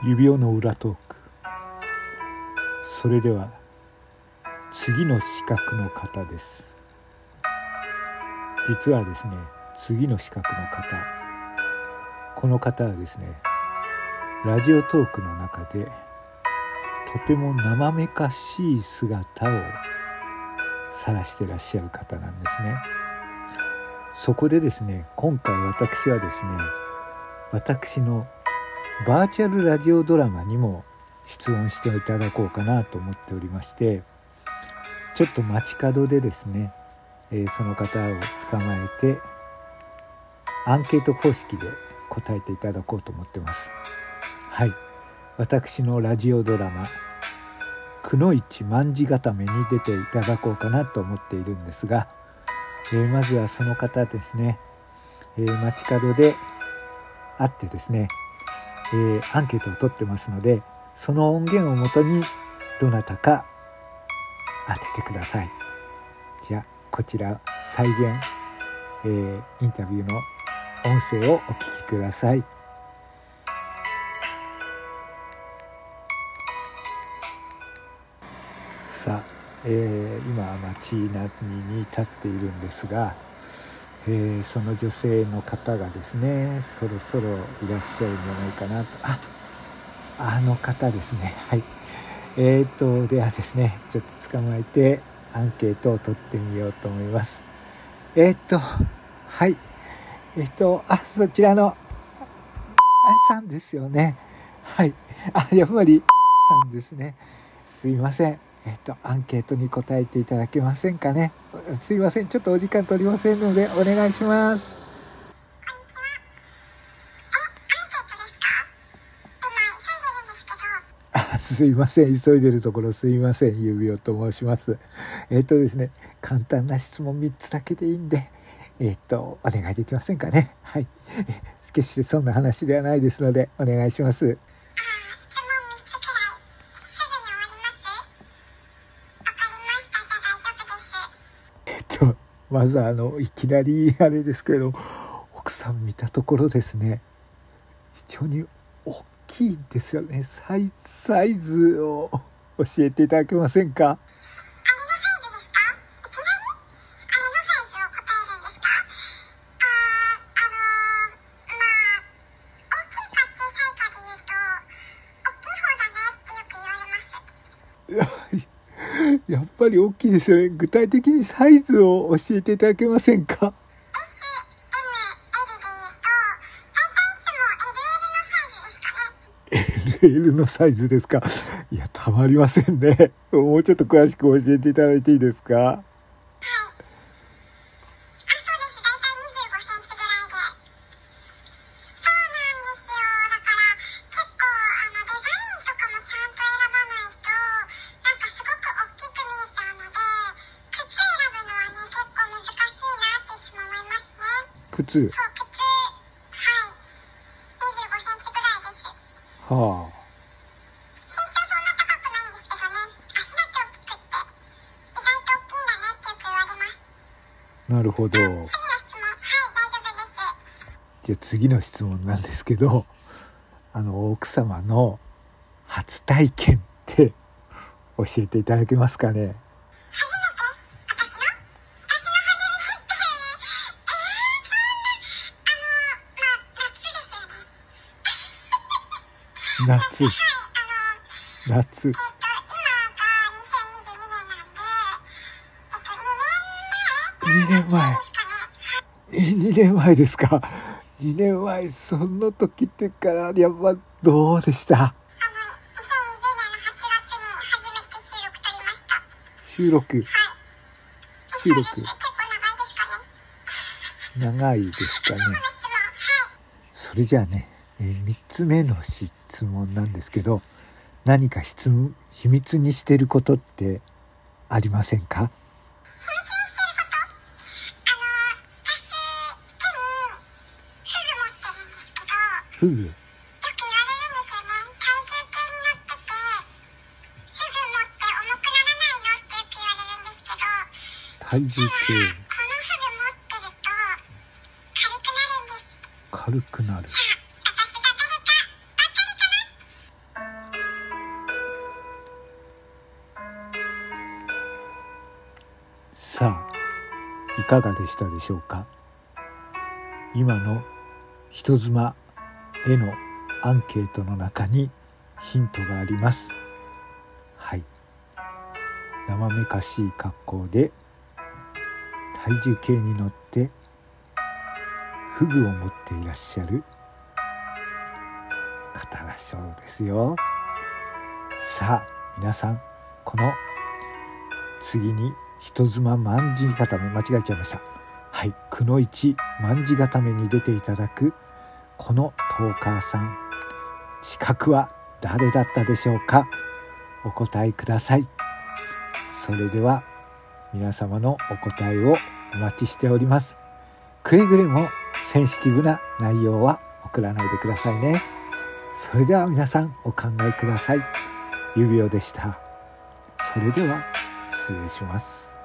指輪の裏トーク。それでは次の資格の方です。実はですね次の資格の方この方はですねラジオトークの中でとても生めかしい姿を晒してらっしゃる方なんですね。そこでですね今回私はですね私のバーチャルラジオドラマにも出演していただこうかなと思っておりましてちょっと街角でですね、えー、その方を捕まえてアンケート方式で答えていただこうと思ってます。はい。私のラジオドラマ「くのいち卍固め」に出ていただこうかなと思っているんですが、えー、まずはその方ですね、えー、街角で会ってですねえー、アンケートを取ってますのでその音源をもとにどなたか当ててください。じゃあこちら再現、えー、インタビューの音声をお聞きください。さあ、えー、今街並みに立っているんですがえー、その女性の方がですねそろそろいらっしゃるんじゃないかなと。ああの方ですね。はい。えーとではですねちょっと捕まえてアンケートを取ってみようと思います。えっ、ー、とはい。えっ、ー、とあそちらのさんですよね。はい。あやっぱりさんですね。すいません。えっと、アンケートに答えていただけませんかね。すいません。ちょっとお時間取りませんので、お願いします。すいません。急いでるところすいません。指輪と申します。えっとですね、簡単な質問3つだけでいいんで、えっと、お願いできませんかね。はい。決してそんな話ではないですので、お願いします。まずあのいきなりあれですけど奥さん見たところですね。非常に大きいんですよね。サイサイズを教えていただけませんか？やっぱり大きいですよね。具体的にサイズを教えていただけませんか ?LL のサイズですかいや、たまりませんね。もうちょっと詳しく教えていただいていいですか靴。はい。25センチぐらいです。はあ。身長そんな高くないんですけどね。足だけ大きくって、意外と大きいんだねってよく言われます。なるほど。次の質問。はい、大丈夫です。じゃあ次の質問なんですけど、あの、奥様の初体験って教えていただけますかね？夏。夏。2年前。2年前ですか？2年前その時ってからやっぱどうでした？収録。収録。長いですかね。それじゃあねえ、3つ目の質問なんですけど何か質問秘密にしてることってありませんか？フグよく言われるんですよね。体重計に乗っててフグ持って重くならないのってよく言われるんですけど体重計？このフグ持ってると軽くなるんです。軽くなるかがでしたでしょうか？今の人妻へのアンケートの中にヒントがあります。はい。生めかしい格好で体重計に乗ってフグを持っていらっしゃる方だそうですよ。さあ皆さんこの次に人妻卍固め間違えちゃいました。はいくの一卍固めに出ていただくこのトーカーさん。資格は誰だったでしょうか？お答えください。それでは皆様のお答えをお待ちしております。くれぐれもセンシティブな内容は送らないでくださいね。それでは皆さんお考えください。指輪でした。それでは失礼します。